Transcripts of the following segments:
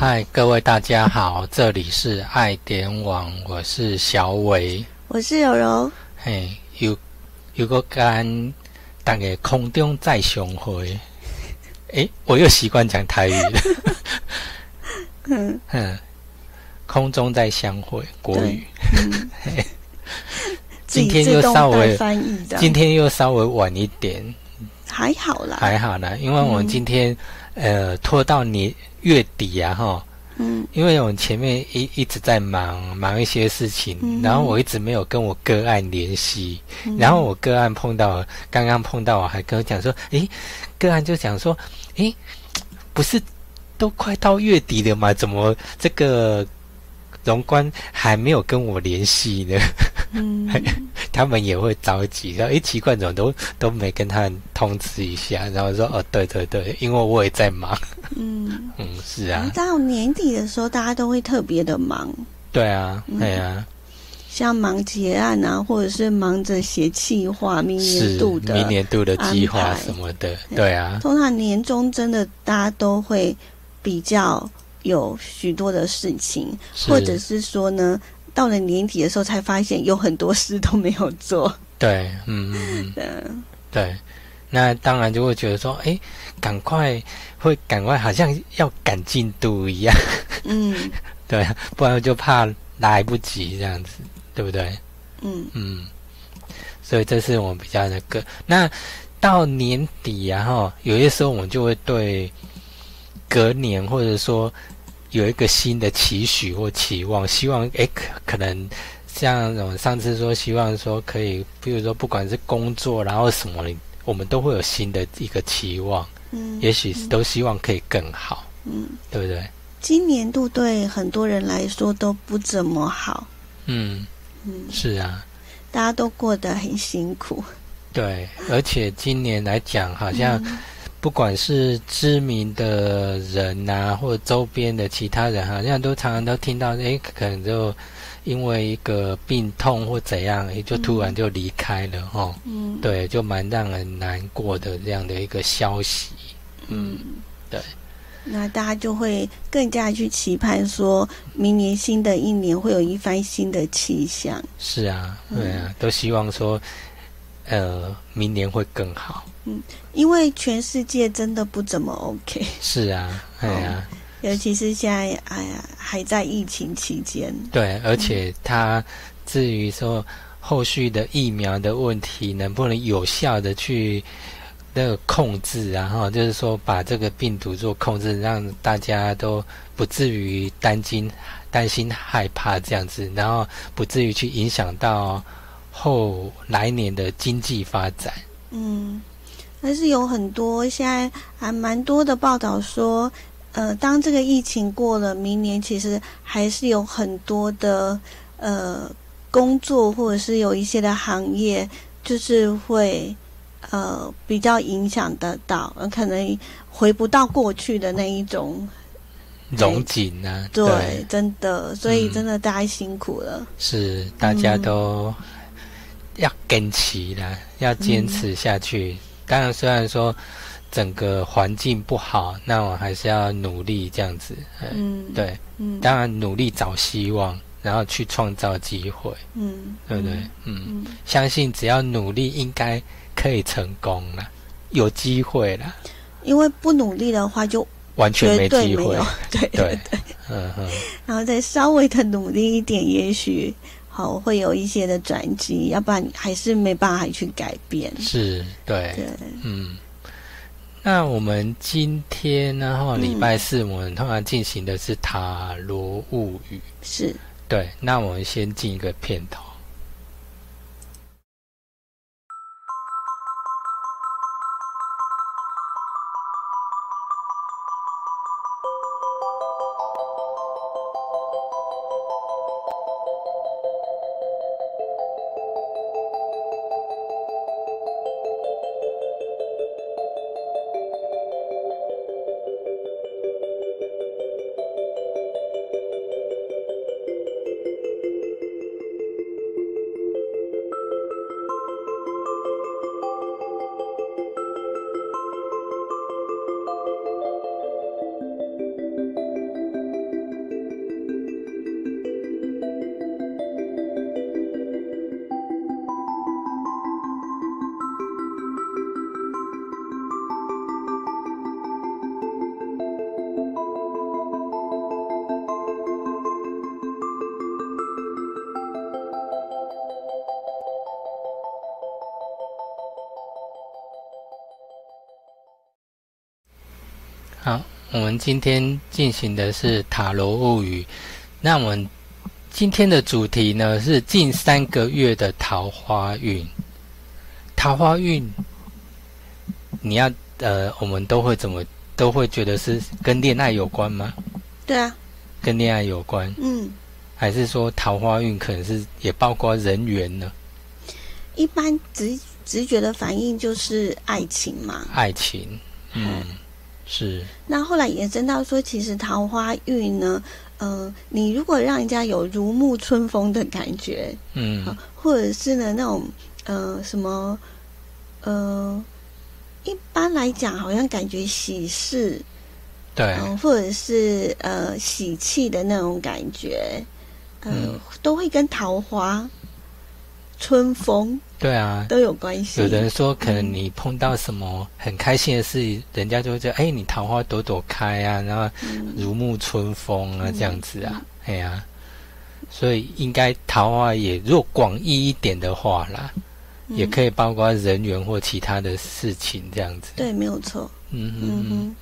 嗨，各位大家好，这里是爱点网，我是小伟，我是柔柔。嘿，有有个干，大概空中再相会。诶，我又习惯讲台语了。嗯嗯，空中再相会，国语。今天又稍微翻译的，今天又稍微晚一点，还好啦，还好啦，因为我们今天呃拖到年。月底啊，哈，嗯，因为我前面一一直在忙忙一些事情，然后我一直没有跟我个案联系，然后我个案碰到，刚刚碰到，我还跟我讲说，诶，个案就讲说，诶，不是都快到月底了吗？怎么这个？荣官还没有跟我联系呢，嗯，他们也会着急，然后一奇怪，怎么都都没跟他们通知一下，然后说哦，对对对，因为我也在忙，嗯。嗯，是啊，到年底的时候，大家都会特别的忙，对啊，对啊，像忙结案啊，或者是忙着写计划，明年度的明年度的计划什么的，对。啊，通常年终真的大家都会比较。有许多的事情，或者是说呢，到了年底的时候才发现有很多事都没有做。对，嗯嗯嗯，对，那当然就会觉得说，哎，赶快会赶快，好像要赶进度一样。嗯，对，不然就怕来不及这样子，对不对？嗯嗯，所以这是我们比较那个。那到年底啊，哈，有些时候我们就会对。隔年，或者说有一个新的期许或期望，希望诶可可能像我上次说，希望说可以，比如说不管是工作，然后什么，我们都会有新的一个期望，嗯，也许都希望可以更好，嗯，对不对？今年度对很多人来说都不怎么好，嗯嗯，是啊，大家都过得很辛苦，对，而且今年来讲，好像。不管是知名的人呐，或者周边的其他人，好像都常常都听到，哎，可能就因为一个病痛或怎样，也就突然就离开了，哈，嗯，对，就蛮让人难过的这样的一个消息，嗯，对，那大家就会更加去期盼，说明年新的一年会有一番新的气象。是啊，对啊，都希望说，呃，明年会更好。嗯，因为全世界真的不怎么 OK。是啊，哎呀，尤其是现在，哎呀，还在疫情期间。对，而且它至于说后续的疫苗的问题，能不能有效的去那个控制，然后就是说把这个病毒做控制，让大家都不至于担心、担心害怕这样子，然后不至于去影响到后来年的经济发展。嗯。还是有很多，现在还蛮多的报道说，呃，当这个疫情过了，明年其实还是有很多的呃工作，或者是有一些的行业，就是会呃比较影响得到，可能回不到过去的那一种融景啊。对，真的，所以真的大家辛苦了。是，大家都要坚持的，要坚持下去。当然，虽然说整个环境不好，那我还是要努力这样子。嗯，对，嗯，当然努力找希望，然后去创造机会。嗯，对不对？嗯，相信只要努力，应该可以成功了，有机会了。因为不努力的话，就完全没机会。对 对对，嗯哼。然后再稍微的努力一点，也许。好，会有一些的转机，要不然还是没办法去改变。是，对，对，嗯。那我们今天呢？哈，礼拜四我们通常进行的是塔罗物语。是，对。那我们先进一个片头。我们今天进行的是塔罗物语。那我们今天的主题呢是近三个月的桃花运。桃花运，你要呃，我们都会怎么都会觉得是跟恋爱有关吗？对啊，跟恋爱有关。嗯，还是说桃花运可能是也包括人缘呢？一般直直觉的反应就是爱情嘛。爱情，嗯。是，那后来延伸到说，其实桃花运呢，呃，你如果让人家有如沐春风的感觉，嗯，或者是呢那种呃什么，呃，一般来讲好像感觉喜事，对，或者是呃喜气的那种感觉，嗯，都会跟桃花。春风，对啊，都有关系。有人说，可能你碰到什么很开心的事，人家就会说：“哎，你桃花朵朵开啊，然后如沐春风啊，这样子啊。”哎呀，所以应该桃花也，若广义一点的话啦，也可以包括人缘或其他的事情这样子。对，没有错。嗯嗯嗯。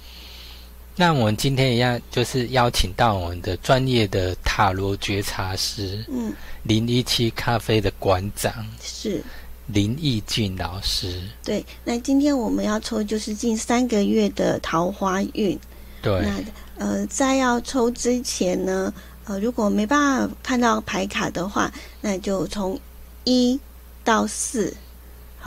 那我们今天一样，就是邀请到我们的专业的塔罗觉察师，嗯，零一七咖啡的馆长是林义俊老师。对，那今天我们要抽就是近三个月的桃花运。对，那呃，在要抽之前呢，呃，如果没办法看到牌卡的话，那就从一到四。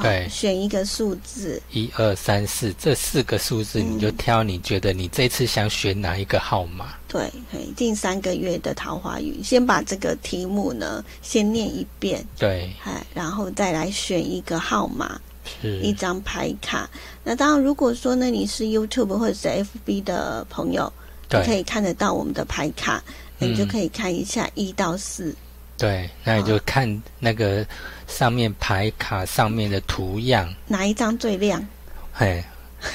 对，选一个数字，一二三四，这四个数字你就挑，你觉得你这次想选哪一个号码？对，近三个月的桃花运，先把这个题目呢先念一遍，对，哎，然后再来选一个号码，是。一张牌卡。那当然，如果说呢你是 YouTube 或者是 FB 的朋友，你可以看得到我们的牌卡，你就可以看一下一到四。对，那你就看那个上面牌卡上面的图样，哪一张最亮？嘿，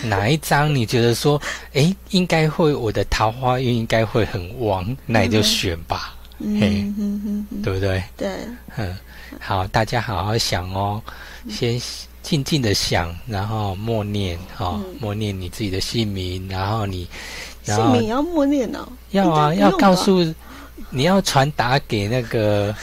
哪一张你觉得说，哎，应该会我的桃花运应该会很旺，那你就选吧。嘿，对不对？对，嗯，好，大家好好想哦，先静静的想，然后默念，哈，默念你自己的姓名，然后你，姓名要默念哦，要啊，要告诉。你要传达给那个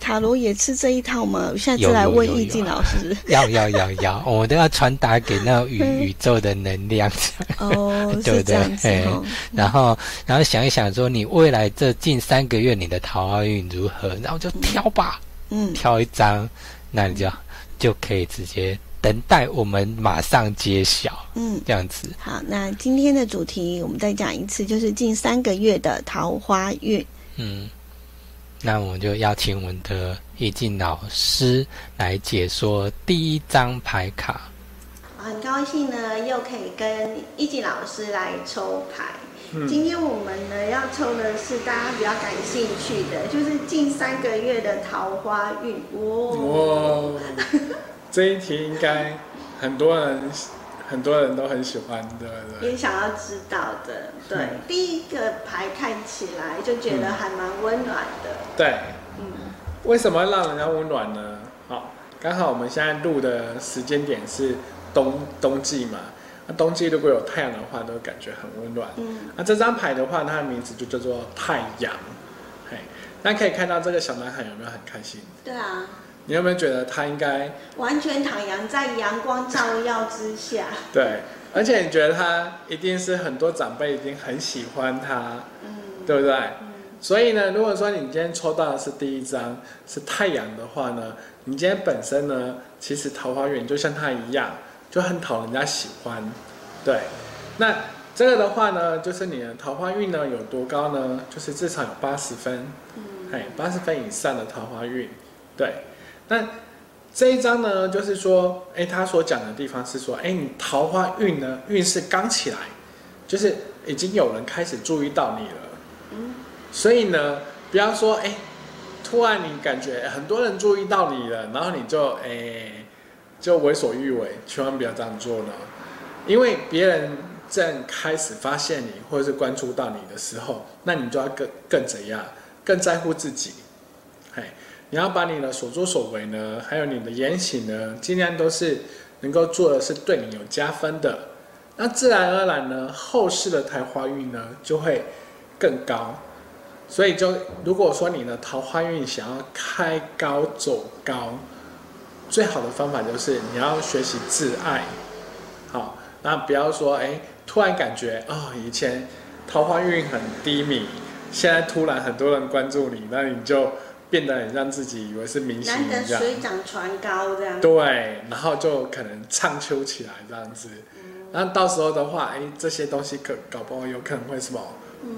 塔罗也是这一套吗？下次来问易静老师。要要要要，我都要传达给那宇 宇宙的能量。哦，对不对？哎，然后然后想一想，说你未来这近三个月你的桃花运如何？然后就挑吧，嗯，挑一张，那你就就可以直接。等待我们马上揭晓。嗯，这样子。好，那今天的主题我们再讲一次，就是近三个月的桃花运。嗯，那我们就邀请我们的易静老师来解说第一张牌卡。很高兴呢，又可以跟易静老师来抽牌。今天我们呢要抽的是大家比较感兴趣的，就是近三个月的桃花运。哇！这一题应该很多人很多人都很喜欢的，也想要知道的。对，第一个牌看起来就觉得还蛮温暖的。对，嗯，为什么让人家温暖呢？好，刚好我们现在录的时间点是冬冬季嘛，那冬季如果有太阳的话，都感觉很温暖。嗯，那这张牌的话，它的名字就叫做太阳。嘿，大家可以看到这个小男孩有没有很开心？对啊。你有没有觉得他应该完全徜徉在阳光照耀之下？对，而且你觉得他一定是很多长辈已经很喜欢他，嗯，对不对？嗯。所以呢，如果说你今天抽到的是第一张是太阳的话呢，你今天本身呢，其实桃花运就像他一样，就很讨人家喜欢。对，那这个的话呢，就是你的桃花运呢有多高呢？就是至少有八十分，嗯，哎，八十分以上的桃花运，对。那这一章呢，就是说，哎，他所讲的地方是说，哎，你桃花运呢，运势刚起来，就是已经有人开始注意到你了。所以呢，不要说，哎，突然你感觉很多人注意到你了，然后你就，哎，就为所欲为，千万不要这样做呢。因为别人正开始发现你，或者是关注到你的时候，那你就要更更怎样，更在乎自己，嘿。你要把你的所作所为呢，还有你的言行呢，尽量都是能够做的是对你有加分的。那自然而然呢，后世的桃花运呢就会更高。所以就如果说你的桃花运想要开高走高，最好的方法就是你要学习自爱。好，那不要说哎，突然感觉啊，以前桃花运很低迷，现在突然很多人关注你，那你就。变得很让自己以为是明星一样，水涨船高这样。对，然后就可能唱秋起来这样子，那到时候的话，哎，这些东西可搞不好有可能会什么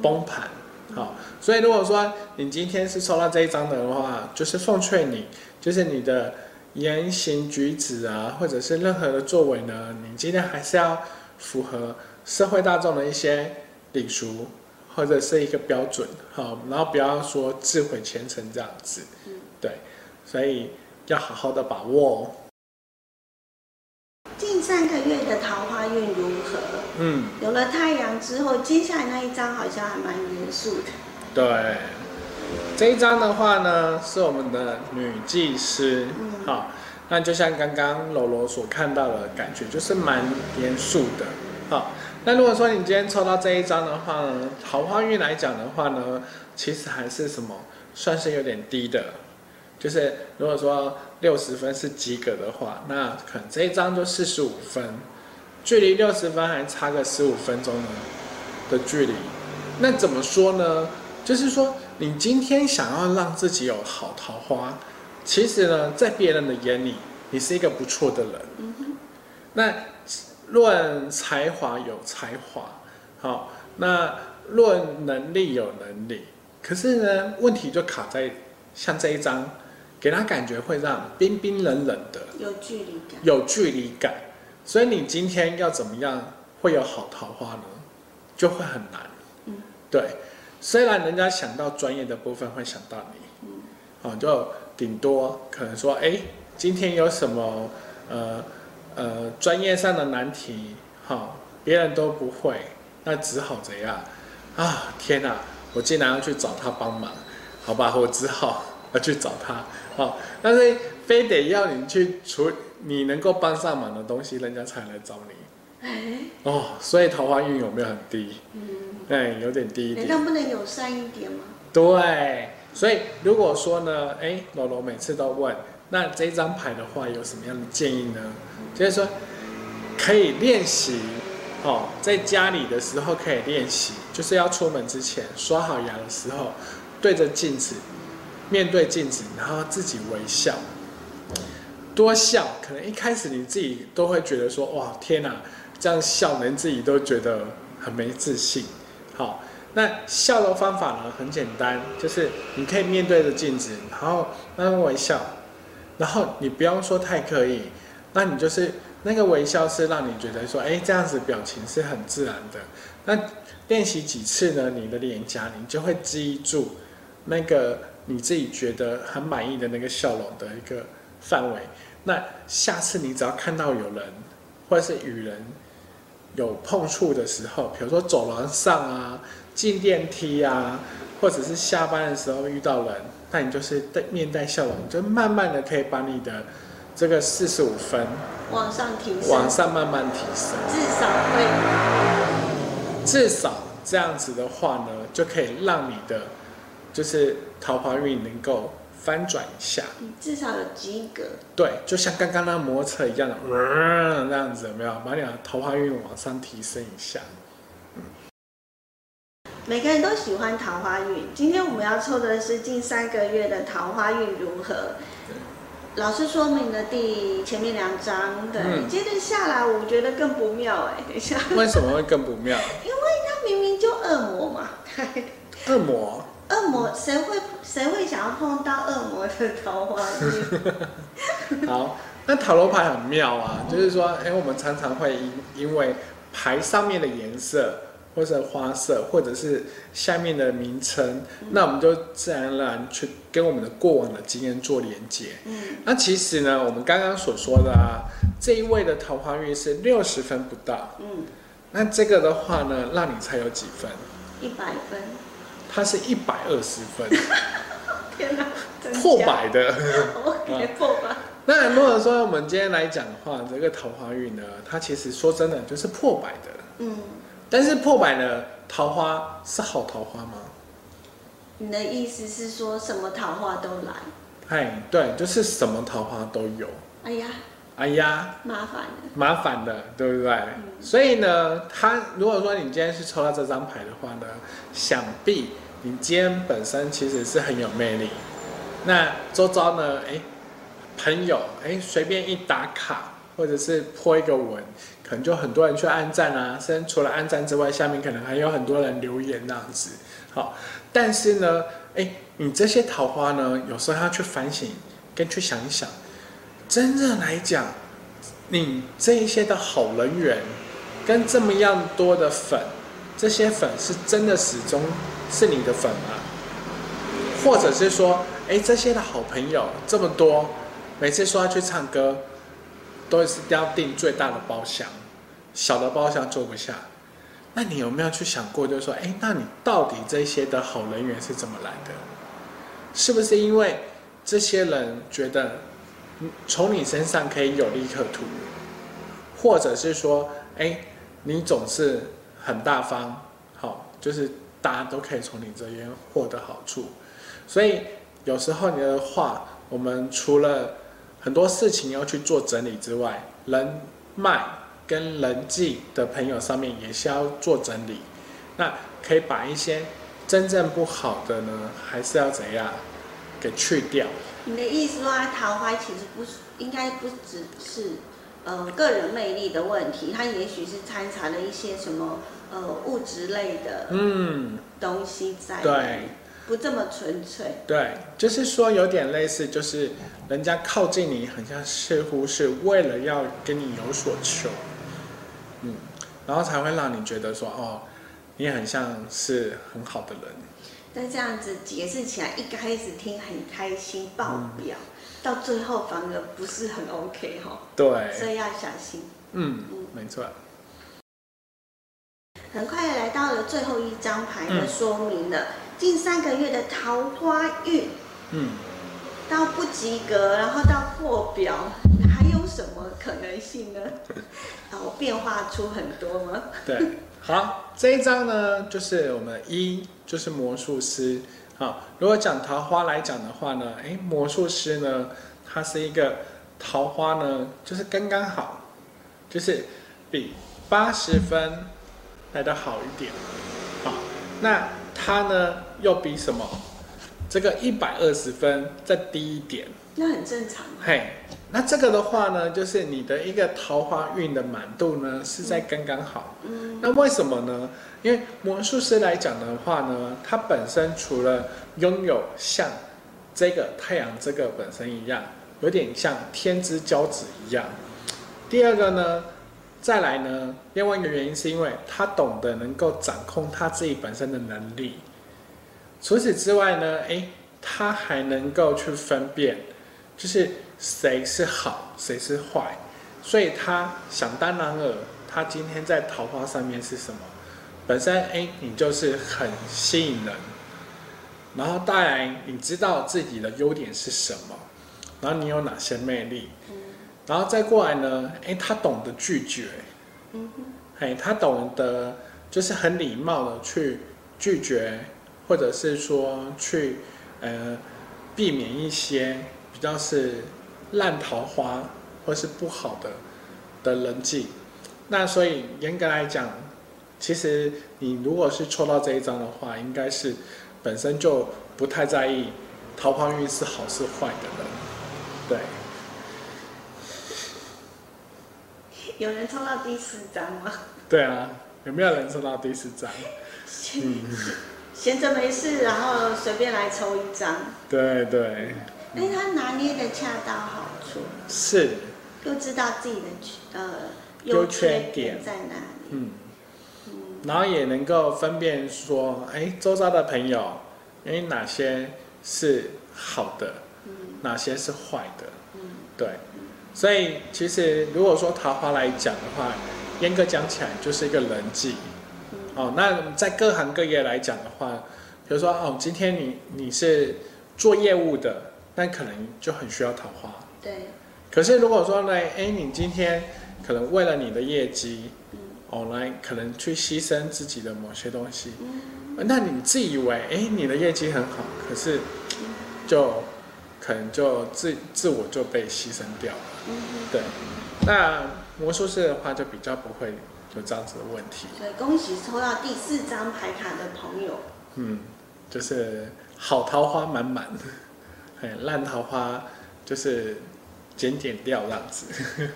崩盘。好，所以如果说你今天是抽到这一张的话，就是奉劝你，就是你的言行举止啊，或者是任何的作为呢，你今天还是要符合社会大众的一些礼俗。或者是一个标准，好，然后不要说自毁前程这样子，对，所以要好好的把握。近三个月的桃花运如何？嗯，有了太阳之后，接下来那一张好像还蛮严肃的。对，这一张的话呢，是我们的女祭司，好，那就像刚刚柔柔所看到的感觉，就是蛮严肃的，好。那如果说你今天抽到这一张的话呢，桃花运来讲的话呢，其实还是什么，算是有点低的。就是如果说六十分是及格的话，那可能这一张就四十五分，距离六十分还差个十五分钟呢的距离。那怎么说呢？就是说你今天想要让自己有好桃花，其实呢，在别人的眼里，你是一个不错的人。那。论才华有才华，好，那论能力有能力，可是呢，问题就卡在像这一张，给他感觉会让冰冰冷冷的，有距离感，有距离感，所以你今天要怎么样会有好桃花呢？就会很难。嗯，对，虽然人家想到专业的部分会想到你，嗯，哦，就顶多可能说，哎，今天有什么，呃。呃，专业上的难题，哈，别人都不会，那只好怎样？啊，天哪，我竟然要去找他帮忙，好吧，我只好要去找他，哦，但是非得要你去处你能够帮上忙的东西，人家才来找你。哎，哦，所以桃花运有没有很低？嗯，哎，有点低一点。难道不能友善一点吗？对，所以如果说呢，哎，罗罗每次都问。那这张牌的话，有什么样的建议呢？就是说，可以练习，哦，在家里的时候可以练习，就是要出门之前刷好牙的时候，对着镜子，面对镜子，然后自己微笑，多笑。可能一开始你自己都会觉得说，哇，天哪，这样笑连自己都觉得很没自信。好，那笑的方法呢，很简单，就是你可以面对着镜子，然后慢慢微笑。然后你不用说太刻意，那你就是那个微笑是让你觉得说，哎，这样子表情是很自然的。那练习几次呢，你的脸颊你就会记住那个你自己觉得很满意的那个笑容的一个范围。那下次你只要看到有人或者是与人有碰触的时候，比如说走廊上啊、进电梯啊，或者是下班的时候遇到人。那你就是带面带笑容，就慢慢的可以把你的这个四十五分往上提升，往上慢慢提升，至少会，至少这样子的话呢，就可以让你的就是桃花运能够翻转一下，你至少有及格。对，就像刚刚那摩托车一样的，那样子有没有？把你的桃花运往上提升一下？每个人都喜欢桃花运。今天我们要抽的是近三个月的桃花运如何？老师说明了第前面两张，对，接着下来我觉得更不妙哎。等一下，为什么会更不妙？因为他明明就恶魔嘛。恶魔？恶魔？谁会谁会想要碰到恶魔的桃花运？好，那塔罗牌很妙啊，就是说，哎，我们常常会因因为牌上面的颜色。或者花色，或者是下面的名称，那我们就自然而然去跟我们的过往的经验做连接。嗯，那其实呢，我们刚刚所说的啊，这一位的桃花运是六十分不到。嗯，那这个的话呢，让你猜有几分？一百分。它是一百二十分。天哪，破百的。破百。那如果说我们今天来讲的话，这个桃花运呢，它其实说真的就是破百的。嗯。但是破百的桃花是好桃花吗？你的意思是说什么桃花都来？哎，对，就是什么桃花都有。哎呀。哎呀，麻烦了麻烦的，对不对？所以呢，他如果说你今天是抽到这张牌的话呢，想必你今天本身其实是很有魅力。那周遭呢，哎，朋友，哎，随便一打卡，或者是泼一个文，可能就很多人去按赞啊。甚至除了按赞之外，下面可能还有很多人留言那样子。好，但是呢，哎，你这些桃花呢，有时候要去反省，跟去想一想。真正来讲，你这一些的好人缘，跟这么样多的粉，这些粉是真的始终是你的粉吗？或者是说，哎，这些的好朋友这么多，每次说要去唱歌，都是要订最大的包厢，小的包厢坐不下。那你有没有去想过，就是说，哎，那你到底这些的好人缘是怎么来的？是不是因为这些人觉得？从你身上可以有利可图，或者是说，哎，你总是很大方，好，就是大家都可以从你这边获得好处。所以有时候你的话，我们除了很多事情要去做整理之外，人脉跟人际的朋友上面也是要做整理。那可以把一些真正不好的呢，还是要怎样给去掉。你的意思说，桃花其实不是，应该不只是，呃，个人魅力的问题，它也许是掺杂了一些什么，呃，物质类的，嗯，东西在，对，不这么纯粹。对，就是说有点类似，就是人家靠近你，好像似乎是为了要跟你有所求，嗯，然后才会让你觉得说，哦，你很像是很好的人。但这样子解释起来，一开始听很开心，爆表，到最后反而不是很 OK 哈。对。所以要小心。嗯嗯，没错。很快来到了最后一张牌的说明了，近三个月的桃花运，嗯，到不及格，然后到破表，什么可能性呢？哦，变化出很多吗？对。好，这一张呢，就是我们一就是魔术师。好，如果讲桃花来讲的话呢，哎，魔术师呢，他是一个桃花呢，就是刚刚好，就是比八十分来的好一点。好，那他呢又比什么？这个一百二十分再低一点。那很正常。嘿。那这个的话呢，就是你的一个桃花运的满度呢是在刚刚好。嗯。那为什么呢？因为魔术师来讲的话呢，他本身除了拥有像这个太阳这个本身一样，有点像天之骄子一样。第二个呢，再来呢，另外一个原因是因为他懂得能够掌控他自己本身的能力。除此之外呢，诶，他还能够去分辨，就是。谁是好，谁是坏，所以他想当然尔，他今天在桃花上面是什么？本身哎，你就是很吸引人，然后当然你知道自己的优点是什么，然后你有哪些魅力，然后再过来呢？哎，他懂得拒绝，嗯哼，哎，他懂得就是很礼貌的去拒绝，或者是说去呃避免一些比较是。烂桃花或是不好的的人际，那所以严格来讲，其实你如果是抽到这一张的话，应该是本身就不太在意桃花运是好是坏的人，对。有人抽到第四张吗？对啊，有没有人抽到第四张？嗯，闲着没事，然后随便来抽一张。对对。哎，他拿捏的恰到好处，是，又知道自己的呃优缺点在哪里，嗯，然后也能够分辨说，哎，周遭的朋友，哎，哪些是好的，嗯，哪些是坏的，嗯，对，所以其实如果说桃花来讲的话，严格讲起来就是一个人际，哦，那在各行各业来讲的话，比如说哦，今天你你是做业务的。那可能就很需要桃花。对。可是如果说呢，哎，你今天可能为了你的业绩，哦，来可能去牺牲自己的某些东西，那你自以为哎你的业绩很好，可是就可能就自自我就被牺牲掉了。对。那魔术师的话就比较不会有这样子的问题。对，恭喜抽到第四张牌卡的朋友。嗯，就是好桃花满满，哎，烂桃花就是剪剪掉这样子。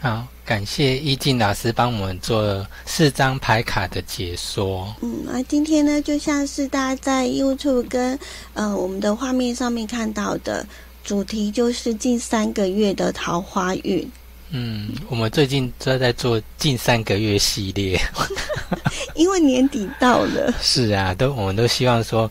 好，感谢易静老师帮我们做四张牌卡的解说。嗯，那今天呢，就像是大家在 YouTube 跟呃我们的画面上面看到的。主题就是近三个月的桃花运。嗯，我们最近都在做近三个月系列，因为年底到了。是啊，都我们都希望说，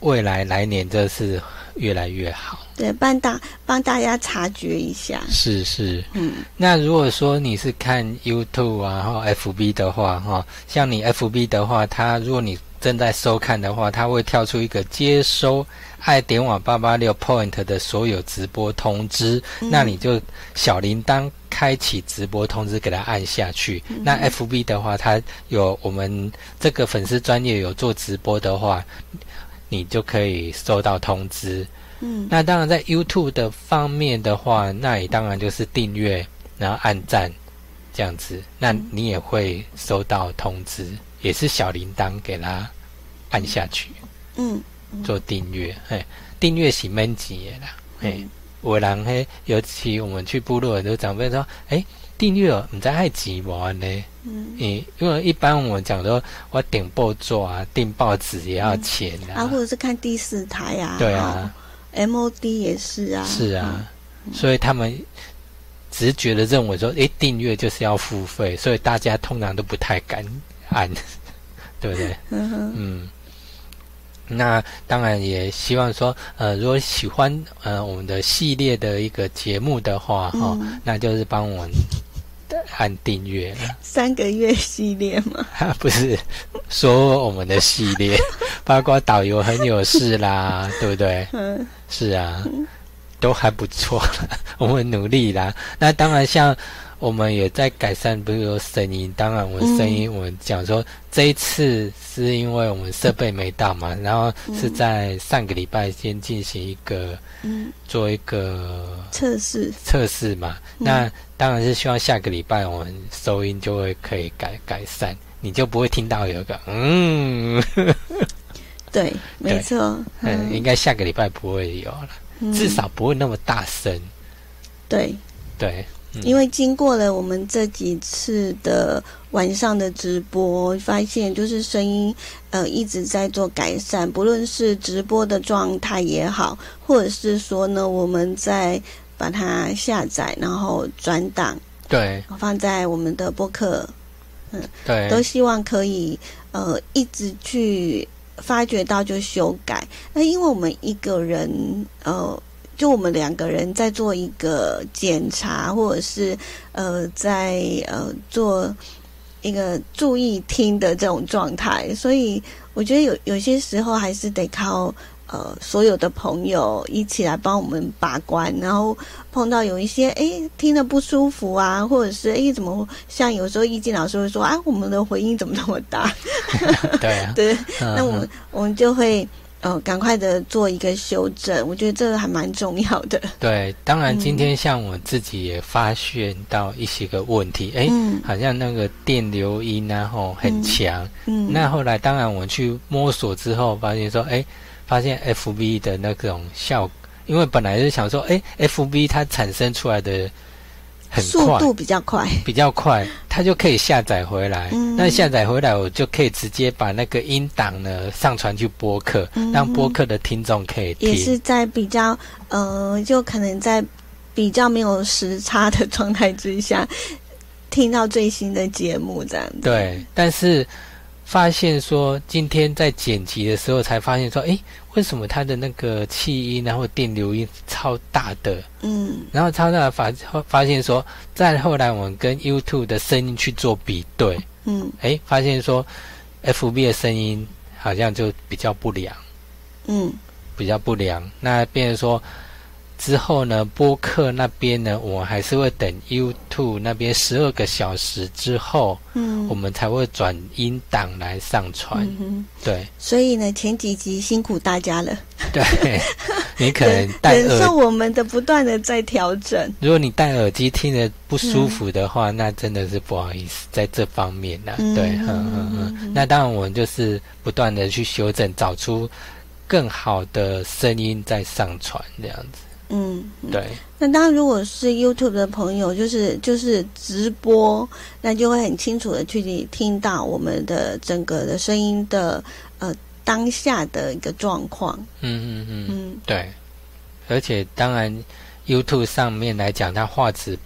未来来年这是越来越好。对，帮大帮大家察觉一下。是是，嗯。那如果说你是看 YouTube 啊，然后 FB 的话，哈，像你 FB 的话，它如果你正在收看的话，它会跳出一个接收。爱点网八八六 point 的所有直播通知，那你就小铃铛开启直播通知，给它按下去。那 FB 的话，它有我们这个粉丝专业有做直播的话，你就可以收到通知。嗯，那当然在 YouTube 的方面的话，那你当然就是订阅，然后按赞这样子，那你也会收到通知，也是小铃铛给它按下去。嗯。做订阅，嘿，订阅是免钱的啦，嘿，有人嘿，尤其我们去部落，很多长辈说，哎，订阅唔知爱几玩呢？嗯，因为一般我们讲说，我订报纸啊，订报纸也要钱啊，啊，或者是看第四台啊，对啊，MOD 也是啊，是啊，所以他们直觉的认为说，哎，订阅就是要付费，所以大家通常都不太敢按，对不对？嗯。那当然也希望说，呃，如果喜欢呃我们的系列的一个节目的话，哈，那就是帮我们按订阅了。三个月系列吗？不是，说我们的系列，包括导游很有事啦，对不对？嗯，是啊，都还不错 我们努力啦。那当然像。我们也在改善，比如说声音。当然，我们声音，我们讲说这一次是因为我们设备没到嘛，然后是在上个礼拜先进行一个，嗯，做一个测试。测试。嘛。那当然是希望下个礼拜我们收音就会可以改改善，你就不会听到有一个嗯，对，没错，嗯，应该下个礼拜不会有了，至少不会那么大声，对，对。因为经过了我们这几次的晚上的直播，发现就是声音呃一直在做改善，不论是直播的状态也好，或者是说呢，我们在把它下载然后转档，对，放在我们的播客，嗯，对，都希望可以呃一直去发掘到就修改。那因为我们一个人呃。就我们两个人在做一个检查，或者是呃，在呃做一个注意听的这种状态，所以我觉得有有些时候还是得靠呃所有的朋友一起来帮我们把关，然后碰到有一些哎听得不舒服啊，或者是哎怎么像有时候易静老师会说啊，我们的回音怎么那么大？对 对，那我们我们就会。呃，赶快的做一个修正，我觉得这个还蛮重要的。对，当然今天像我自己也发现到一些个问题，哎，好像那个电流音啊，吼很强。嗯，那后来当然我去摸索之后，发现说，哎，发现 F B 的那种效，因为本来是想说，哎，F B 它产生出来的。速度比较快，比较快，它就可以下载回来。那下载回来，我就可以直接把那个音档呢上传去播客，让播客的听众可以听。也是在比较呃，就可能在比较没有时差的状态之下，听到最新的节目这样。对，但是。发现说，今天在剪辑的时候才发现说，哎，为什么它的那个气音然后电流音超大的？嗯，然后超大发发现说，再后来我们跟 YouTube 的声音去做比对，嗯，哎，发现说，FB 的声音好像就比较不良，嗯，比较不良。那变成说。之后呢，播客那边呢，我还是会等 YouTube 那边十二个小时之后，嗯，我们才会转音档来上传。对，所以呢，前几集辛苦大家了。对，你可能戴忍受我们的不断的在调整。如果你戴耳机听得不舒服的话，那真的是不好意思，在这方面呢，对，嗯嗯嗯。那当然，我们就是不断的去修正，找出更好的声音再上传这样子。嗯，对。那当然，如果是 YouTube 的朋友，就是就是直播，那就会很清楚的去听到我们的整个的声音的呃当下的一个状况。嗯嗯嗯嗯，对。而且当然，YouTube 上面来讲，它画质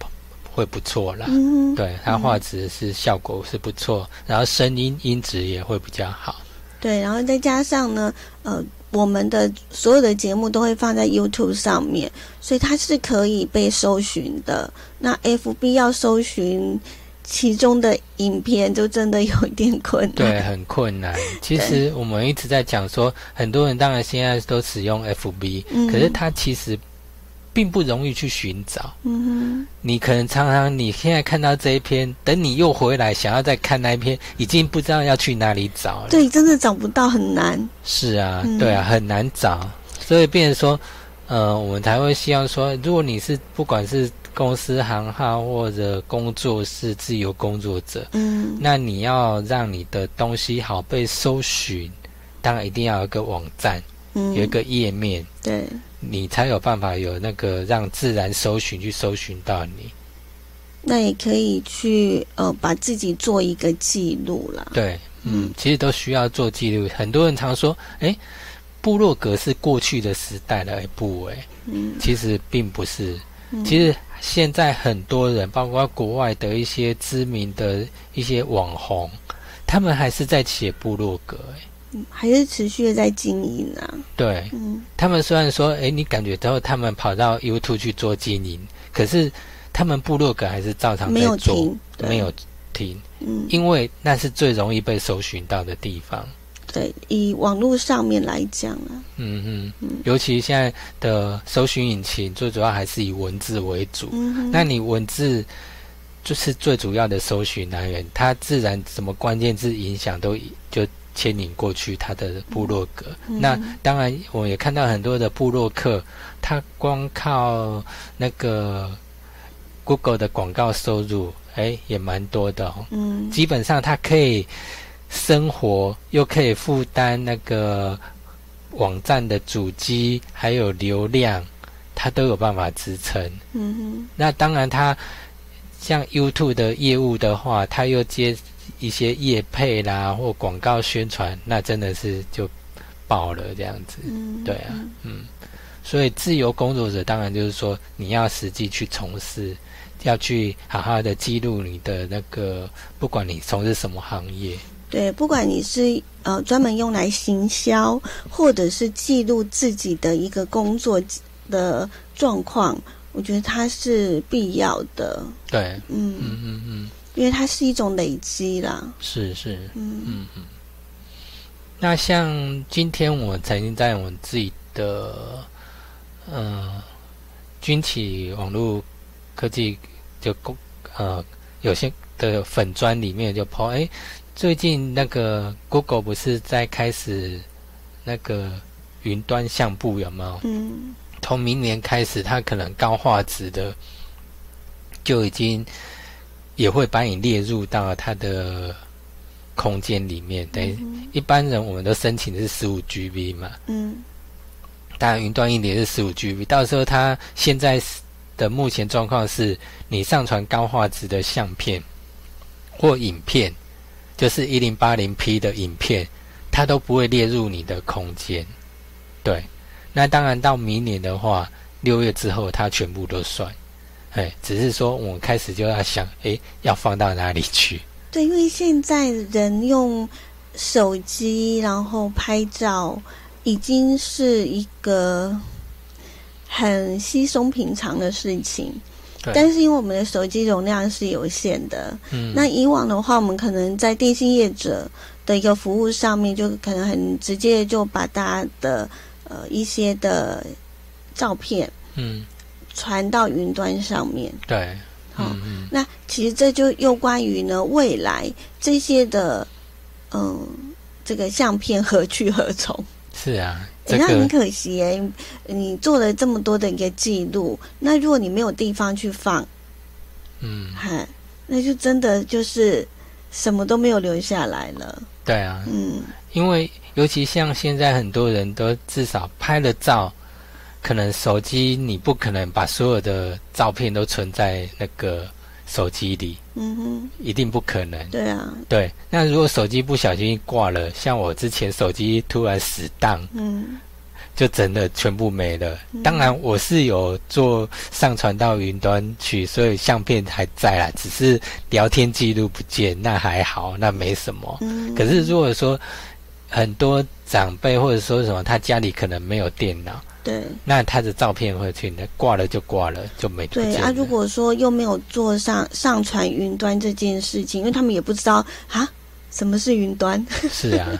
会不错啦。嗯，对，它画质是效果是不错，然后声音音质也会比较好。对，然后再加上呢，呃。我们的所有的节目都会放在 YouTube 上面，所以它是可以被搜寻的。那 FB 要搜寻其中的影片，就真的有一点困难。对，很困难。其实我们一直在讲说，很多人当然现在都使用 FB，可是它其实。并不容易去寻找。嗯哼，你可能常常你现在看到这一篇，等你又回来想要再看那一篇，已经不知道要去哪里找了。对，真的找不到，很难。是啊，对啊，很难找。所以，变成说，呃，我们才会希望说，如果你是不管是公司行号或者工作室自由工作者，嗯，那你要让你的东西好被搜寻，当然一定要有一个网站，嗯，有一个页面，对。你才有办法有那个让自然搜寻去搜寻到你。那也可以去呃把自己做一个记录啦。对，嗯，其实都需要做记录。很多人常说，哎，部落格是过去的时代的部位。嗯，其实并不是。其实现在很多人，包括国外的一些知名的一些网红，他们还是在写部落格。哎。还是持续的在经营啊。对，嗯，他们虽然说，哎，你感觉到他们跑到 YouTube 去做经营，可是他们部落格还是照常在做，没有停，嗯，因为那是最容易被搜寻到的地方。对，以网络上面来讲啊，嗯嗯，尤其现在的搜寻引擎最主要还是以文字为主，嗯那你文字就是最主要的搜寻来源，它自然什么关键字影响都就。牵引过去他的部落格，那当然我也看到很多的部落客，他光靠那个 Google 的广告收入，哎，也蛮多的哦。嗯，基本上他可以生活，又可以负担那个网站的主机，还有流量，他都有办法支撑。嗯哼，那当然他像 YouTube 的业务的话，他又接。一些业配啦或广告宣传，那真的是就爆了这样子。嗯，对啊，嗯，所以自由工作者当然就是说，你要实际去从事，要去好好的记录你的那个，不管你从事什么行业。对，不管你是呃专门用来行销，或者是记录自己的一个工作的状况，我觉得它是必要的。对，嗯嗯嗯嗯。因为它是一种累积啦，是是，嗯嗯嗯。那像今天我曾经在我自己的呃军企网络科技就公呃有些的粉砖里面就抛，哎，最近那个 Google 不是在开始那个云端相簿有没有？嗯，从明年开始，它可能高画质的就已经。也会把你列入到它的空间里面。等于一般人，我们都申请的是十五 GB 嘛。嗯。当然，云端硬碟是十五 GB。到时候，它现在的目前状况是，你上传高画质的相片或影片，就是一零八零 P 的影片，它都不会列入你的空间。对。那当然，到明年的话，六月之后，它全部都算。哎，只是说我开始就要想，哎，要放到哪里去？对，因为现在人用手机然后拍照，已经是一个很稀松平常的事情。但是因为我们的手机容量是有限的，嗯，那以往的话，我们可能在电信业者的一个服务上面，就可能很直接就把大家的。呃一些的照片，嗯，传到云端上面。对，好，那其实这就又关于呢未来这些的，嗯，这个相片何去何从？是啊，那很可惜哎，你做了这么多的一个记录，那如果你没有地方去放，嗯，嗨，那就真的就是什么都没有留下来了。对啊，嗯，因为尤其像现在很多人都至少拍了照，可能手机你不可能把所有的照片都存在那个手机里，嗯哼，一定不可能。对啊，对，那如果手机不小心挂了，像我之前手机突然死档，嗯。就真的全部没了。当然，我是有做上传到云端去，所以相片还在啦，只是聊天记录不见，那还好，那没什么。可是如果说很多长辈或者说什么，他家里可能没有电脑，对，那他的照片会去那挂了就挂了，就没对啊。如果说又没有做上上传云端这件事情，因为他们也不知道啊。什么是云端？是 啊，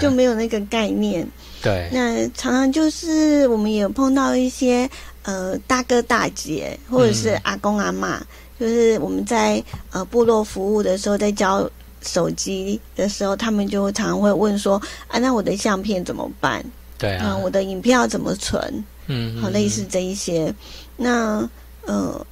就没有那个概念。对，那常常就是我们也碰到一些呃大哥大姐或者是阿公阿妈，就是我们在呃部落服务的时候，在教手机的时候，他们就常常会问说：“啊，那我的相片怎么办？对啊，我的影片要怎么存？嗯，好，类似这一些。那呃。”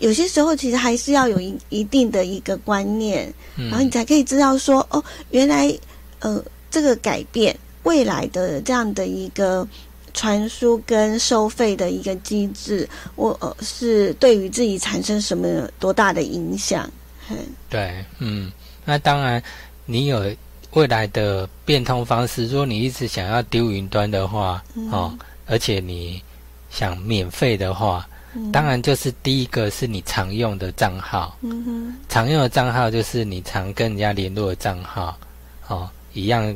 有些时候，其实还是要有一一定的一个观念，然后你才可以知道说，哦，原来，呃，这个改变未来的这样的一个传输跟收费的一个机制，我呃是对于自己产生什么多大的影响？对，嗯，那当然，你有未来的变通方式，如果你一直想要丢云端的话，哦，而且你想免费的话。当然，就是第一个是你常用的账号，常用的账号就是你常跟人家联络的账号，哦，一样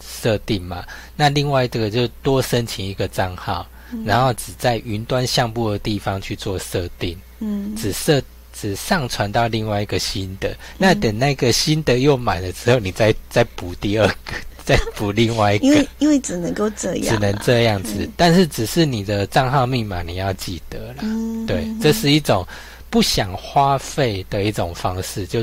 设定嘛。那另外这个就多申请一个账号，然后只在云端相簿的地方去做设定，嗯，只设只上传到另外一个新的。那等那个新的又满了之后，你再再补第二个。再补另外一个，因为因为只能够这样，只能这样子。但是只是你的账号密码你要记得了，对，这是一种不想花费的一种方式，就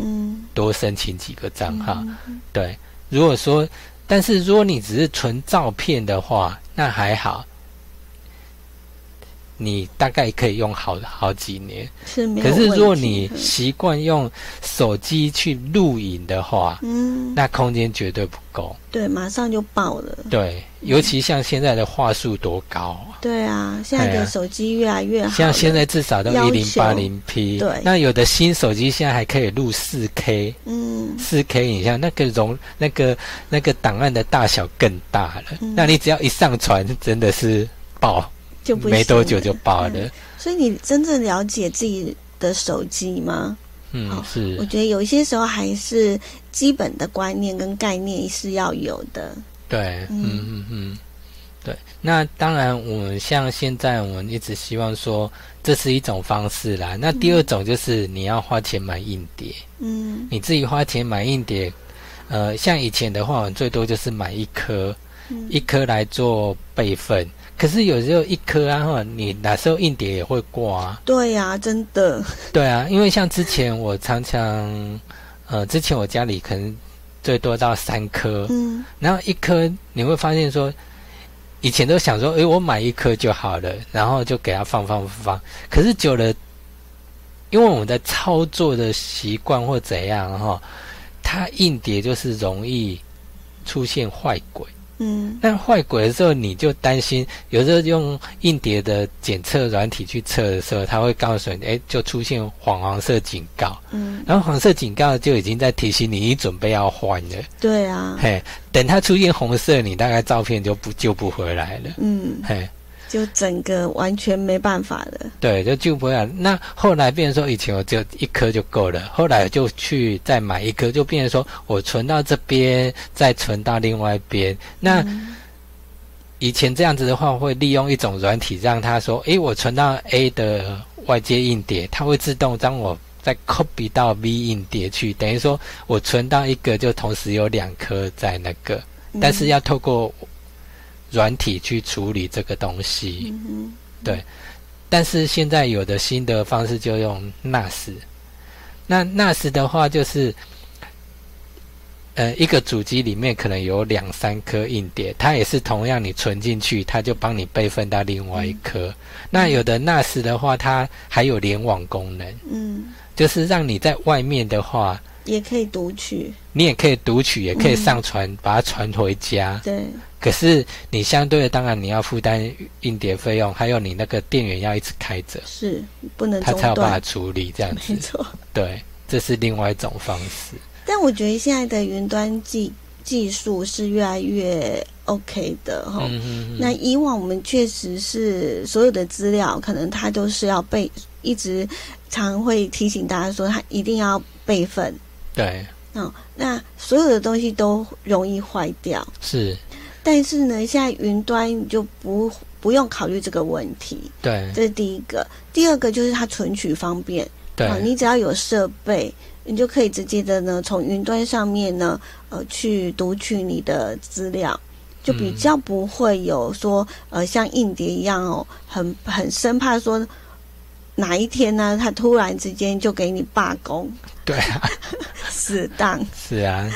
多申请几个账号。对，如果说，但是如果你只是存照片的话，那还好。你大概可以用好好几年，是没有可是如果你习惯用手机去录影的话，嗯，那空间绝对不够。对，马上就爆了。对，尤其像现在的话术多高啊！对啊，现在的手机越来越好。像现在至少都一零八零 P。对。那有的新手机现在还可以录四 K，嗯，四 K 影像，那个容那个那个档案的大小更大了。那你只要一上传，真的是爆。就没多久就爆了，所以你真正了解自己的手机吗？嗯，是。我觉得有一些时候还是基本的观念跟概念是要有的。对，嗯嗯嗯，对。那当然，我们像现在，我们一直希望说，这是一种方式啦。那第二种就是你要花钱买硬碟，嗯，你自己花钱买硬碟，呃，像以前的话，我们最多就是买一颗，一颗来做备份。可是有时候一颗啊，哈，你哪时候硬碟也会挂啊？对呀，真的。对啊，因为像之前我常常，呃，之前我家里可能最多到三颗，嗯，然后一颗你会发现说，以前都想说，诶，我买一颗就好了，然后就给它放放放。可是久了，因为我们的操作的习惯或怎样哈，它硬碟就是容易出现坏轨。嗯，那坏轨的时候，你就担心，有时候用硬碟的检测软体去测的时候，它会告诉你，哎，就出现黄黄色警告。嗯，然后黄色警告就已经在提醒你，你准备要换了。对啊，嘿，等它出现红色，你大概照片就不救不回来了。嗯，嘿。就整个完全没办法了，对，就救不了。那后来变成说，以前我就一颗就够了，后来就去再买一颗，就变成说我存到这边，再存到另外一边。那以前这样子的话，会利用一种软体，让他说：“诶，我存到 A 的外接硬碟，它会自动将我再 copy 到 B 硬碟去，等于说我存到一个，就同时有两颗在那个，但是要透过。”软体去处理这个东西。对，但是现在有的新的方式就用 NAS。那 NAS 的话就是。呃，一个主机里面可能有两三颗硬碟，它也是同样，你存进去，它就帮你备份到另外一颗。那有的 NAS 的话，它还有联网功能，嗯，就是让你在外面的话，也可以读取，你也可以读取，也可以上传，把它传回家。对。可是你相对的，当然你要负担硬碟费用，还有你那个电源要一直开着，是不能它才有办法处理这样子。没错。对，这是另外一种方式。但我觉得现在的云端技技术是越来越 OK 的哈。那以往我们确实是所有的资料，可能它都是要备，一直常会提醒大家说，它一定要备份。对。嗯，那所有的东西都容易坏掉。是。但是呢，现在云端你就不不用考虑这个问题。对。这是第一个，第二个就是它存取方便。对。你只要有设备。你就可以直接的呢，从云端上面呢，呃，去读取你的资料，就比较不会有说，呃，像硬碟一样哦，很很生怕说。哪一天呢？它突然之间就给你罢工？对啊，死当是啊。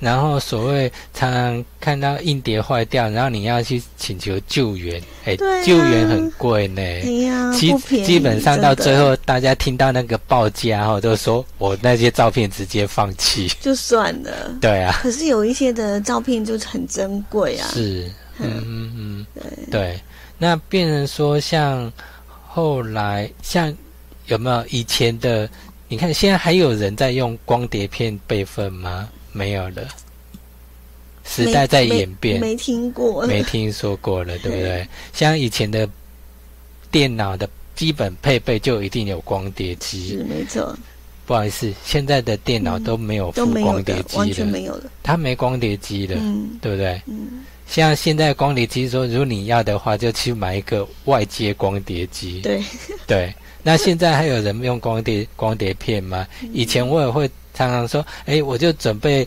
然后所谓常常看到硬碟坏掉，然后你要去请求救援，哎，救援很贵呢。哎呀，基基本上到最后，大家听到那个报价哈，都说我那些照片直接放弃 就算了。对啊，可是有一些的照片就是很珍贵啊。是，嗯嗯嗯，对对。那变成说像。后来像有没有以前的？你看现在还有人在用光碟片备份吗？没有了，时代在演变，没听过，没听说过了，对不对？像以前的电脑的基本配备就一定有光碟机，是没错。不好意思，现在的电脑都没有附光碟机了，完全没有了，它没光碟机了，对不对？嗯。像现在光碟机说，如果你要的话，就去买一个外接光碟机。对对，那现在还有人用光碟光碟片吗？以前我也会常常说，哎，我就准备，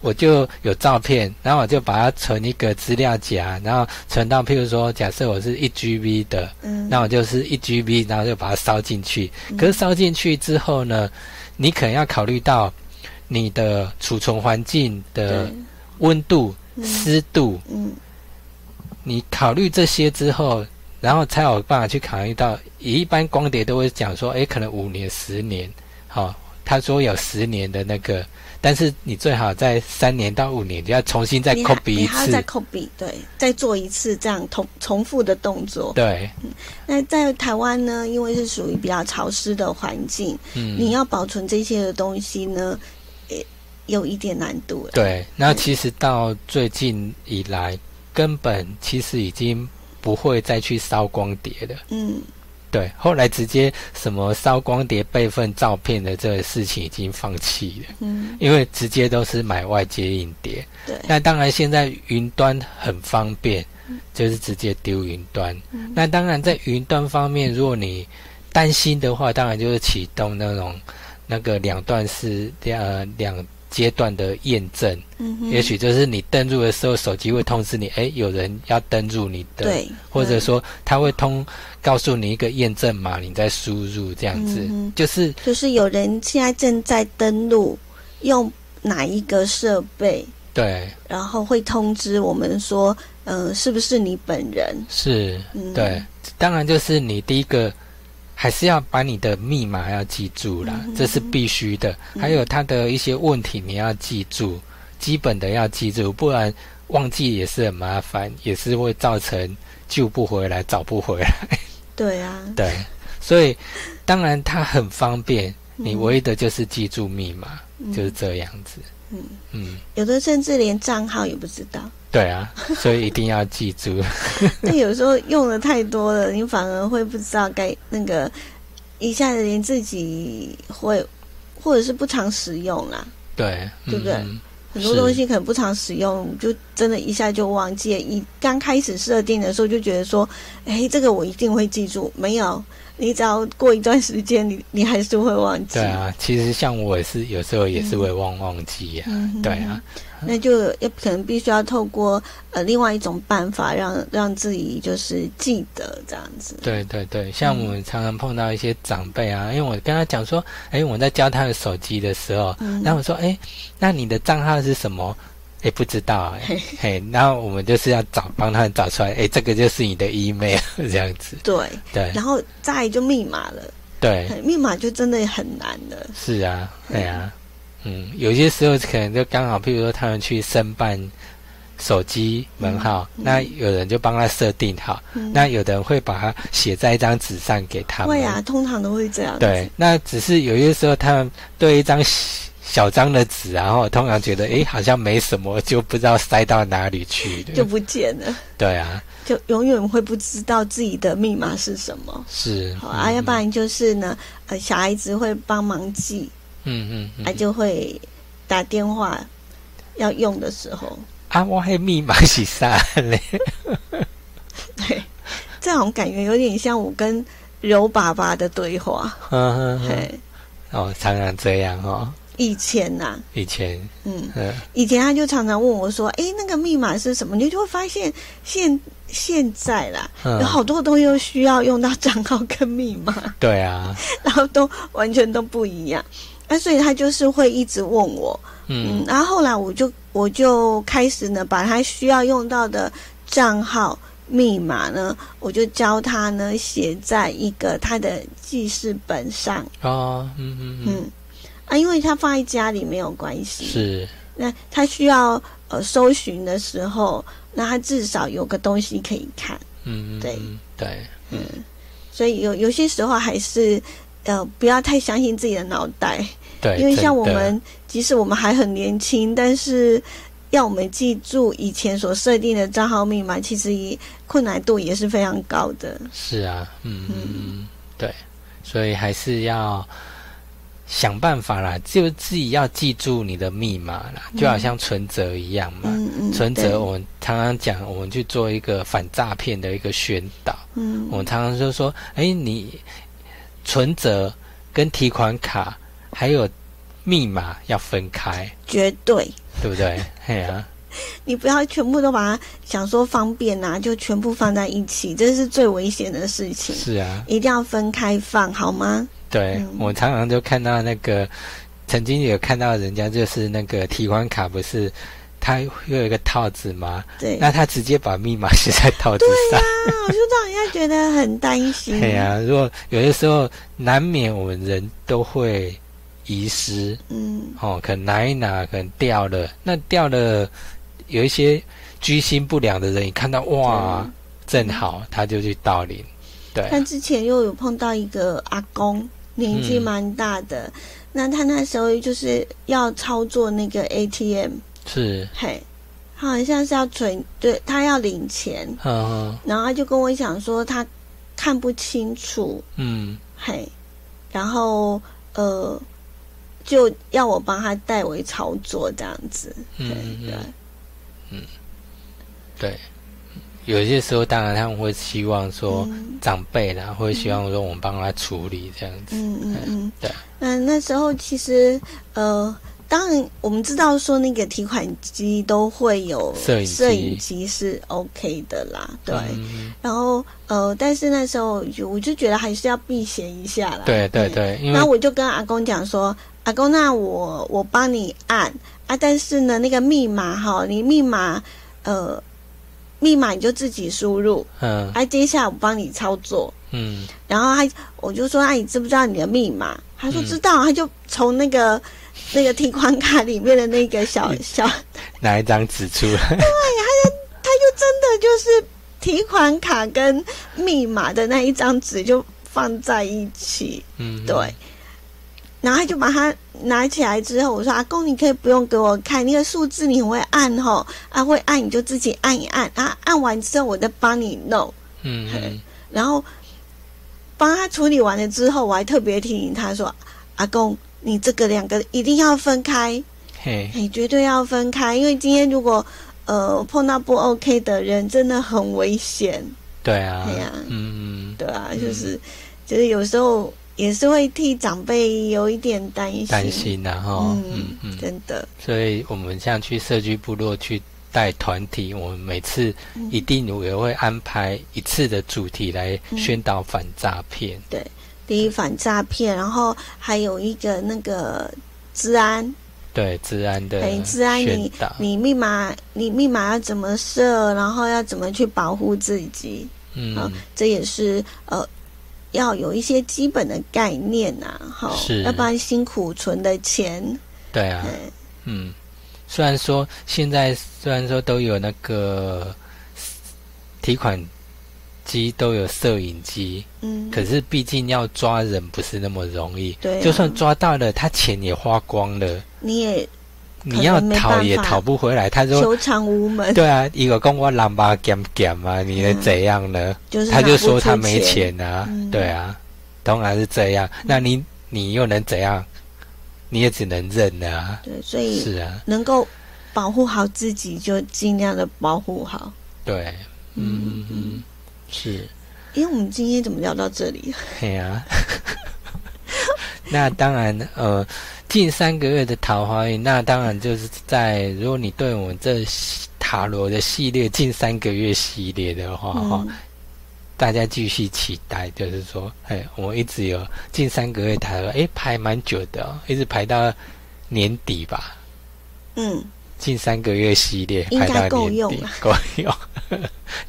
我就有照片，然后我就把它存一个资料夹，然后存到，譬如说，假设我是一 GB 的，嗯，那我就是一 GB，然后就把它烧进去。可是烧进去之后呢，你可能要考虑到你的储存环境的温度。湿度，嗯，你考虑这些之后，然后才有办法去考虑到，一般光碟都会讲说，哎，可能五年、十年，好，他说有十年的那个，但是你最好在三年到五年就要重新再 copy 一次，再 copy，对，再做一次这样重重复的动作，对。那在台湾呢，因为是属于比较潮湿的环境，嗯，你要保存这些的东西呢。有一点难度。对，那其实到最近以来，根本其实已经不会再去烧光碟了。嗯，对，后来直接什么烧光碟备份照片的这个事情已经放弃了。嗯，因为直接都是买外接硬碟。对，那当然现在云端很方便，就是直接丢云端。那当然在云端方面，如果你担心的话，当然就是启动那种那个两段式呃两。阶段的验证，嗯，也许就是你登录的时候，手机会通知你，哎，有人要登录你的，对，或者说他会通告诉你一个验证码，你再输入这样子，就是就是有人现在正在登录，用哪一个设备，对，然后会通知我们说，嗯，是不是你本人？是，对，当然就是你第一个。还是要把你的密码要记住啦，这是必须的。还有它的一些问题你要记住，基本的要记住，不然忘记也是很麻烦，也是会造成救不回来、找不回来。对啊，对，所以当然它很方便，你唯一的就是记住密码，就是这样子。嗯嗯，有的甚至连账号也不知道。对啊，所以一定要记住。那有时候用的太多了，你反而会不知道该那个一下子连自己会，或者是不常使用啦。对，对不对？很多东西可能不常使用，就真的一下就忘记了。一刚开始设定的时候就觉得说，哎，这个我一定会记住。没有，你只要过一段时间，你你还是会忘记。对啊，其实像我也是有时候也是会忘忘记呀。对啊。那就也可能必须要透过呃另外一种办法，让让自己就是记得这样子。对对对，像我们常常碰到一些长辈啊，因为我跟他讲说，哎，我在教他的手机的时候，然后我说，哎，那你的账号是什么？哎，不知道哎，嘿，然后我们就是要找帮他找出来，哎，这个就是你的 email 这样子。对对，然后再就密码了。对，密码就真的很难了。是啊，对啊。嗯，有些时候可能就刚好，譬如说他们去申办手机门号，那有人就帮他设定好，那有的人会把它写在一张纸上给他们。会啊，通常都会这样。对，那只是有些时候他们对一张小张的纸，然后通常觉得哎好像没什么，就不知道塞到哪里去就不见了。对啊，就永远会不知道自己的密码是什么。是，好啊，要不然就是呢，呃，小孩子会帮忙记。嗯嗯，他就会打电话要用的时候啊，我还密码是啥嘞？对，这种感觉有点像我跟柔爸爸的对话。嗯嗯，哦，常常这样哦。以前呐，以前，嗯嗯，以前他就常常问我说：“哎，那个密码是什么？”你就会发现现现在啦，有好多东西都需要用到账号跟密码。对啊，然后都完全都不一样。那所以他就是会一直问我，嗯，然后后来我就我就开始呢，把他需要用到的账号密码呢，我就教他呢写在一个他的记事本上。哦，嗯嗯嗯，啊，因为他放在家里没有关系，是。那他需要呃搜寻的时候，那他至少有个东西可以看。嗯，对对，嗯，所以有有些时候还是。呃，不要太相信自己的脑袋，对，因为像我们，即使我们还很年轻，但是要我们记住以前所设定的账号密码，其实也困难度也是非常高的。是啊，嗯嗯，对，所以还是要想办法啦，就自己要记住你的密码啦，就好像存折一样嘛。嗯嗯，存折我们常常讲，我们去做一个反诈骗的一个宣导。嗯，我们常常就说，哎，你。存折跟提款卡还有密码要分开，绝对对不对？嘿啊，你不要全部都把它想说方便啊，就全部放在一起，这是最危险的事情。是啊，一定要分开放，好吗？对，我常常就看到那个，曾经有看到人家就是那个提款卡不是。他又有一个套子吗？对，那他直接把密码写在套子上。对呀，我就让人家觉得很担心。对呀，如果有些时候难免我们人都会遗失，嗯，哦，可能拿一拿，可能掉了。那掉了，有一些居心不良的人，一看到哇，正好他就去盗领。对。但之前又有碰到一个阿公，年纪蛮大的，那他那时候就是要操作那个 ATM。是，嘿，他好像是要存，对他要领钱，嗯，然后他就跟我讲说他看不清楚，嗯，嘿，然后呃，就要我帮他代为操作这样子，嗯。对，嗯，对，有些时候当然他们会希望说长辈啦，会希望说我们帮他处理这样子，嗯嗯嗯，对，嗯，那时候其实呃。当然，我们知道说那个提款机都会有摄影摄影机是 OK 的啦，对。然后呃，但是那时候就我就觉得还是要避嫌一下啦。对对对。那我就跟阿公讲说：“阿公，那我我帮你按啊，但是呢，那个密码哈，你密码呃，密码你就自己输入。嗯。啊，接下来我帮你操作。嗯。然后他我就说：‘啊，你知不知道你的密码？’他说：‘知道。’他就从那个。那个提款卡里面的那个小小拿一张纸出来，对，他就他就真的就是提款卡跟密码的那一张纸就放在一起，嗯，对。然后他就把它拿起来之后，我说阿公，你可以不用给我看那个数字，你很会按吼，啊会按你就自己按一按啊，按完之后我再帮你弄，嗯，然后帮他处理完了之后，我还特别提醒他说，阿公。你这个两个一定要分开，嘿，绝对要分开，因为今天如果呃碰到不 OK 的人，真的很危险。对啊，对啊，嗯，对啊，就是就是有时候也是会替长辈有一点担心，担心然后，嗯嗯，真的。所以我们像去社区部落去带团体，我们每次一定也会安排一次的主题来宣导反诈骗。对，第一反诈骗，然后还有一个那个治安。对，治安的治安，你你密码你密码要怎么设，然后要怎么去保护自己？嗯，这也是呃，要有一些基本的概念呐，哈，要不然辛苦存的钱。对啊，嗯，虽然说现在虽然说都有那个提款机都有摄影机，嗯，可是毕竟要抓人不是那么容易。对，就算抓到了，他钱也花光了。你也你要逃也逃不回来。他说求偿无门。对啊，一个跟我狼吧减减嘛，你能怎样呢？就是他就说他没钱啊，对啊，当然是这样。那你你又能怎样？你也只能认啊。对，所以是啊，能够保护好自己就尽量的保护好。对，嗯嗯，是。因为我们今天怎么聊到这里？对啊。那当然，呃。近三个月的桃花运，那当然就是在如果你对我们这塔罗的系列近三个月系列的话，哈，大家继续期待。就是说，哎，我一直有近三个月塔罗，哎，排蛮久的，一直排到年底吧。嗯，近三个月系列排到够用，够用。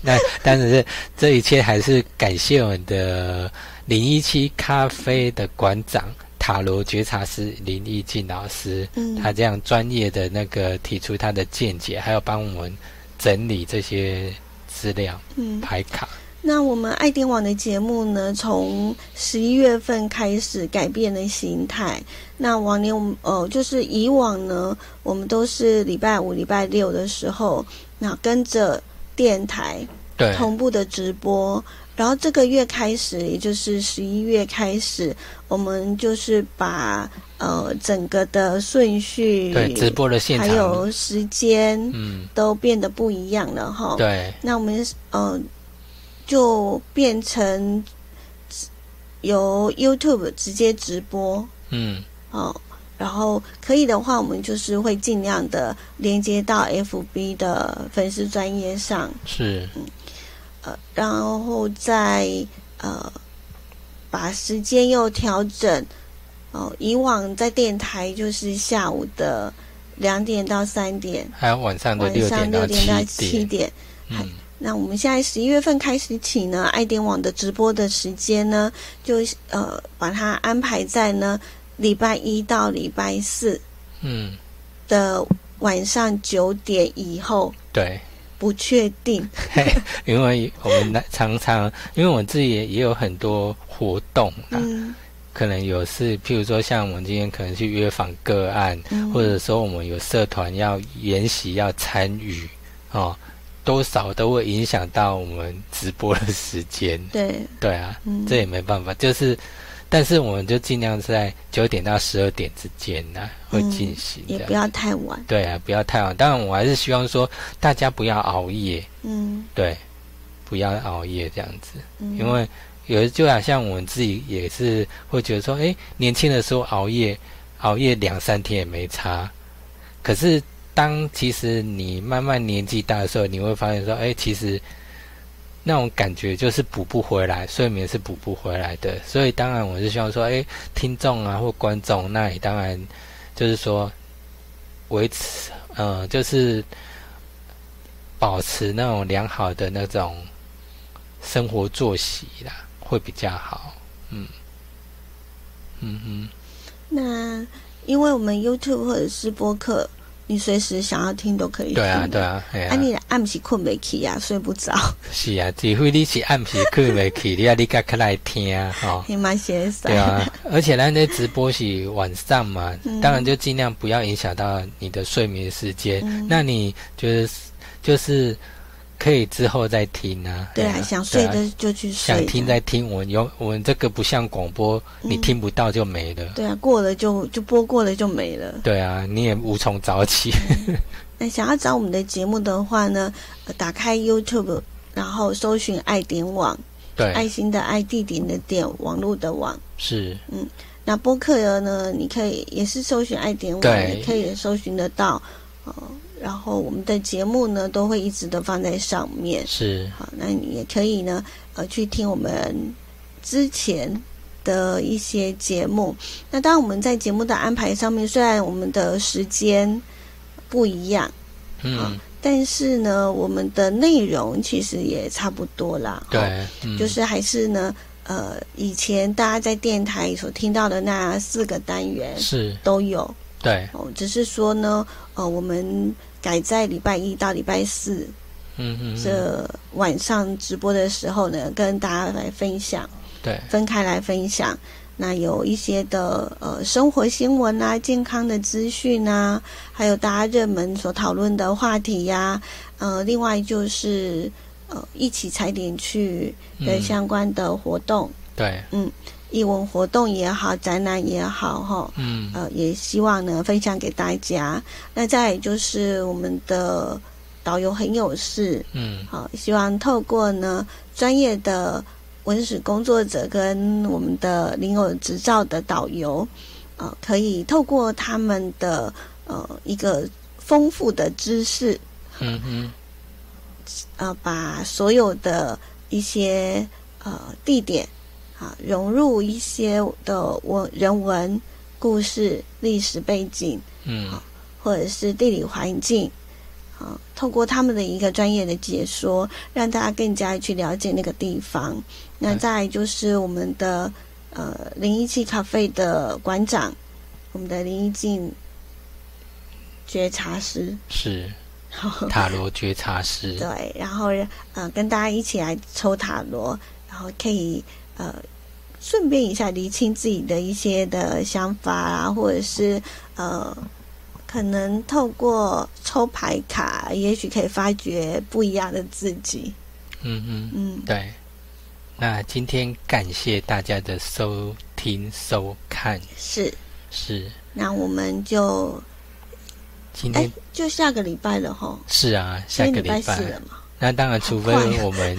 那但是这一切还是感谢我们的零一七咖啡的馆长。塔罗觉察师林义静老师，嗯，他这样专业的那个提出他的见解，还有帮我们整理这些资料，嗯，排卡。那我们爱电网的节目呢，从十一月份开始改变了形态。那往年我们呃，就是以往呢，我们都是礼拜五、礼拜六的时候，那跟着电台对同步的直播。然后这个月开始，也就是十一月开始，我们就是把呃整个的顺序、对直播的现场。还有时间，嗯，都变得不一样了哈。对，那我们呃就变成由 YouTube 直接直播，嗯，哦，然后可以的话，我们就是会尽量的连接到 FB 的粉丝专业上，是，嗯。呃，然后再呃，把时间又调整哦。以往在电台就是下午的两点到三点，还有晚上的六点到七点。嗯，那我们现在十一月份开始起呢，爱点网的直播的时间呢，就呃把它安排在呢礼拜一到礼拜四，嗯的晚上九点以后。对。不确定，因为我们常常，因为我自己也也有很多活动啊，可能有是，譬如说像我们今天可能去约访个案，或者说我们有社团要研习要参与，哦，多少都会影响到我们直播的时间。对，对啊，这也没办法，就是。但是我们就尽量在九点到十二点之间呢，会进行，也不要太晚。对啊，不要太晚。当然，我还是希望说大家不要熬夜。嗯，对，不要熬夜这样子，因为有的就好像我们自己也是会觉得说，哎，年轻的时候熬夜，熬夜两三天也没差。可是当其实你慢慢年纪大的时候，你会发现说，哎，其实。那种感觉就是补不回来，睡眠是补不回来的。所以当然我是希望说，哎，听众啊或观众，那你当然就是说维持，呃，就是保持那种良好的那种生活作息啦，会比较好。嗯，嗯哼。那因为我们 YouTube 或者是播客。你随时想要听都可以。对啊，对啊，哎呀啊，你暗时困未起啊，睡不着。是啊，除非你是暗时困未起，你啊你赶快来听啊，哈。你蛮闲散。对啊，而且咱那直播是晚上嘛，当然就尽量不要影响到你的睡眠时间。那你就是就是可以之后再听啊。对啊，想睡的就去睡。想听再听，我有我们这个不像广播，你听不到就没了。对啊，过了就就播过了就没了。对啊，你也无从早起。那想要找我们的节目的话呢，打开 YouTube，然后搜寻爱点网，对，爱心的爱，地点的点，网络的网。是，嗯，那播客呢，你可以也是搜寻爱点网，也可以搜寻得到。哦，然后我们的节目呢，都会一直的放在上面。是，好，那你也可以呢，呃，去听我们之前的一些节目。那当然，我们在节目的安排上面，虽然我们的时间。不一样，嗯，但是呢，我们的内容其实也差不多啦。对，就是还是呢，呃，以前大家在电台所听到的那四个单元是都有，对，哦，只是说呢，呃，我们改在礼拜一到礼拜四，嗯嗯，这晚上直播的时候呢，跟大家来分享，对，分开来分享。那有一些的呃生活新闻啊，健康的资讯啊，还有大家热门所讨论的话题呀，呃，另外就是呃一起踩点去的相关的活动，对，嗯，艺文活动也好，展览也好，哈，嗯，呃，也希望呢分享给大家。那再就是我们的导游很有事，嗯，好，希望透过呢专业的。文史工作者跟我们的领有执照的导游，呃，可以透过他们的呃一个丰富的知识，嗯嗯，呃，把所有的一些呃地点啊融入一些的文人文故事、历史背景，嗯，或者是地理环境。啊，透过他们的一个专业的解说，让大家更加去了解那个地方。那再就是我们的呃零一七咖啡的馆长，我们的林一静觉察师是塔罗觉察师，对，然后呃跟大家一起来抽塔罗，然后可以呃顺便一下理清自己的一些的想法啊，或者是呃。可能透过抽牌卡，也许可以发掘不一样的自己。嗯嗯嗯，对。那今天感谢大家的收听收看。是是。那我们就今天就下个礼拜了哈。是啊，下个礼拜了嘛。那当然，除非我们。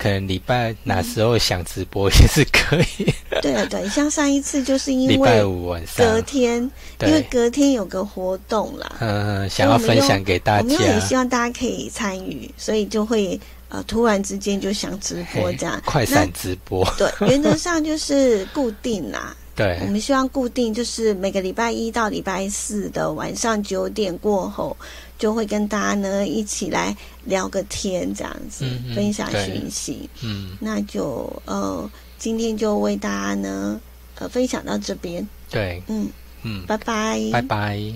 可能礼拜哪时候想直播也是可以。对啊，对，像上一次就是因为礼拜五晚上隔天，因为隔天有个活动啦，嗯，想要分享给大家，我们也希望大家可以参与，所以就会呃突然之间就想直播这样，快闪直播。对，原则上就是固定啦。对，我们希望固定就是每个礼拜一到礼拜四的晚上九点过后。就会跟大家呢一起来聊个天这样子分享讯息。嗯。那就呃今天就为大家呢呃分享到这边。对。嗯嗯。拜拜。拜拜。